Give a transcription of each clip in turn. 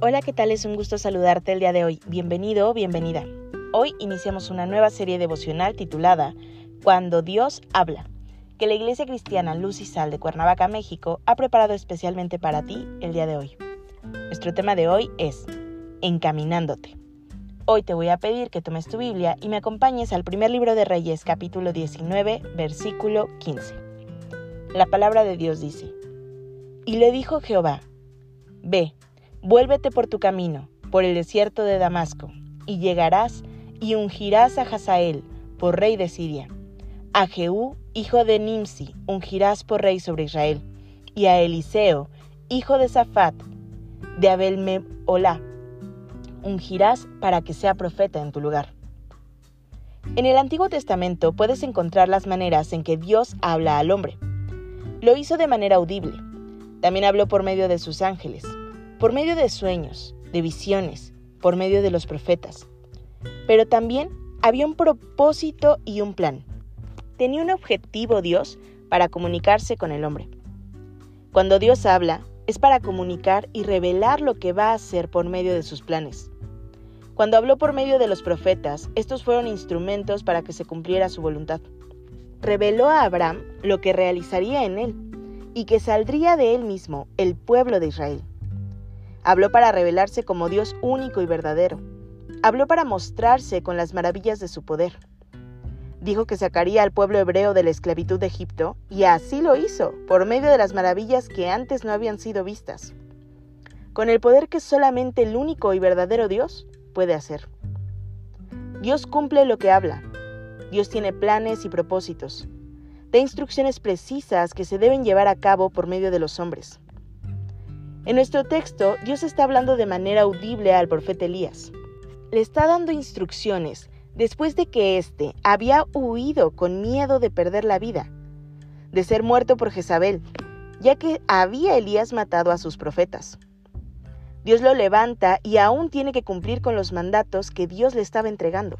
Hola, ¿qué tal? Es un gusto saludarte el día de hoy. Bienvenido o bienvenida. Hoy iniciamos una nueva serie devocional titulada Cuando Dios habla, que la Iglesia Cristiana Luz y Sal de Cuernavaca, México, ha preparado especialmente para ti el día de hoy. Nuestro tema de hoy es Encaminándote. Hoy te voy a pedir que tomes tu Biblia y me acompañes al primer libro de Reyes, capítulo 19, versículo 15. La palabra de Dios dice, Y le dijo Jehová, Ve, Vuélvete por tu camino, por el desierto de Damasco, y llegarás y ungirás a Hazael por rey de Siria. A Jehú, hijo de Nimsi, ungirás por rey sobre Israel, y a Eliseo, hijo de Safat, de abel ungirás para que sea profeta en tu lugar. En el Antiguo Testamento puedes encontrar las maneras en que Dios habla al hombre. Lo hizo de manera audible. También habló por medio de sus ángeles por medio de sueños, de visiones, por medio de los profetas. Pero también había un propósito y un plan. Tenía un objetivo Dios para comunicarse con el hombre. Cuando Dios habla, es para comunicar y revelar lo que va a hacer por medio de sus planes. Cuando habló por medio de los profetas, estos fueron instrumentos para que se cumpliera su voluntad. Reveló a Abraham lo que realizaría en él y que saldría de él mismo el pueblo de Israel. Habló para revelarse como Dios único y verdadero. Habló para mostrarse con las maravillas de su poder. Dijo que sacaría al pueblo hebreo de la esclavitud de Egipto, y así lo hizo, por medio de las maravillas que antes no habían sido vistas. Con el poder que solamente el único y verdadero Dios puede hacer. Dios cumple lo que habla. Dios tiene planes y propósitos. Da instrucciones precisas que se deben llevar a cabo por medio de los hombres. En nuestro texto, Dios está hablando de manera audible al profeta Elías. Le está dando instrucciones después de que éste había huido con miedo de perder la vida, de ser muerto por Jezabel, ya que había Elías matado a sus profetas. Dios lo levanta y aún tiene que cumplir con los mandatos que Dios le estaba entregando.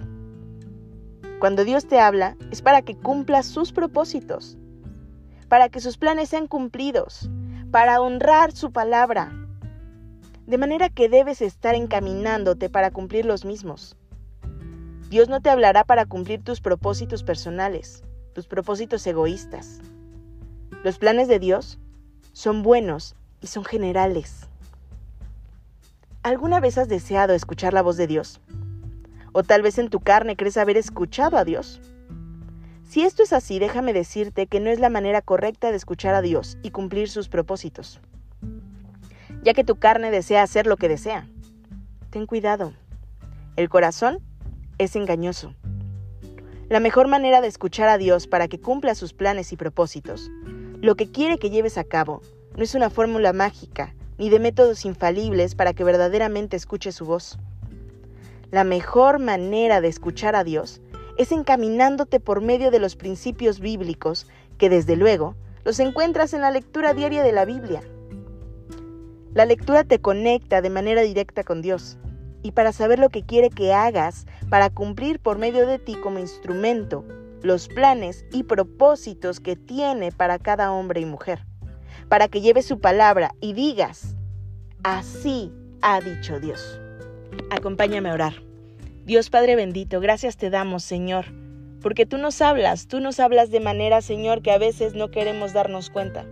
Cuando Dios te habla es para que cumpla sus propósitos, para que sus planes sean cumplidos, para honrar su palabra. De manera que debes estar encaminándote para cumplir los mismos. Dios no te hablará para cumplir tus propósitos personales, tus propósitos egoístas. Los planes de Dios son buenos y son generales. ¿Alguna vez has deseado escuchar la voz de Dios? ¿O tal vez en tu carne crees haber escuchado a Dios? Si esto es así, déjame decirte que no es la manera correcta de escuchar a Dios y cumplir sus propósitos, ya que tu carne desea hacer lo que desea. Ten cuidado. El corazón es engañoso. La mejor manera de escuchar a Dios para que cumpla sus planes y propósitos, lo que quiere que lleves a cabo, no es una fórmula mágica ni de métodos infalibles para que verdaderamente escuche su voz. La mejor manera de escuchar a Dios es encaminándote por medio de los principios bíblicos que desde luego los encuentras en la lectura diaria de la Biblia. La lectura te conecta de manera directa con Dios y para saber lo que quiere que hagas para cumplir por medio de ti como instrumento los planes y propósitos que tiene para cada hombre y mujer, para que lleves su palabra y digas, así ha dicho Dios. Acompáñame a orar. Dios Padre bendito, gracias te damos, Señor, porque tú nos hablas, tú nos hablas de manera, Señor, que a veces no queremos darnos cuenta.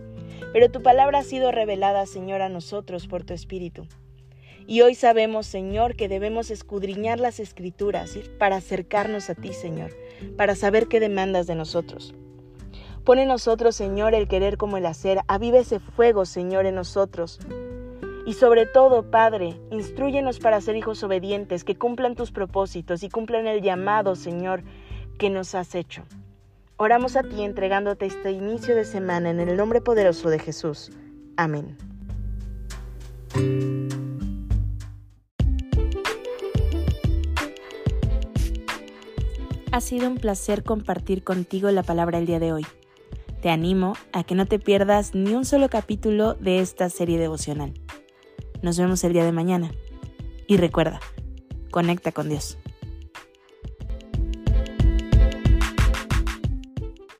Pero tu palabra ha sido revelada, Señor, a nosotros por tu Espíritu. Y hoy sabemos, Señor, que debemos escudriñar las escrituras para acercarnos a ti, Señor, para saber qué demandas de nosotros. Pone nosotros, Señor, el querer como el hacer. Aviva ese fuego, Señor, en nosotros y sobre todo, Padre, instruyenos para ser hijos obedientes, que cumplan tus propósitos y cumplan el llamado, Señor, que nos has hecho. Oramos a ti entregándote este inicio de semana en el nombre poderoso de Jesús. Amén. Ha sido un placer compartir contigo la palabra el día de hoy. Te animo a que no te pierdas ni un solo capítulo de esta serie devocional. Nos vemos el día de mañana. Y recuerda, conecta con Dios.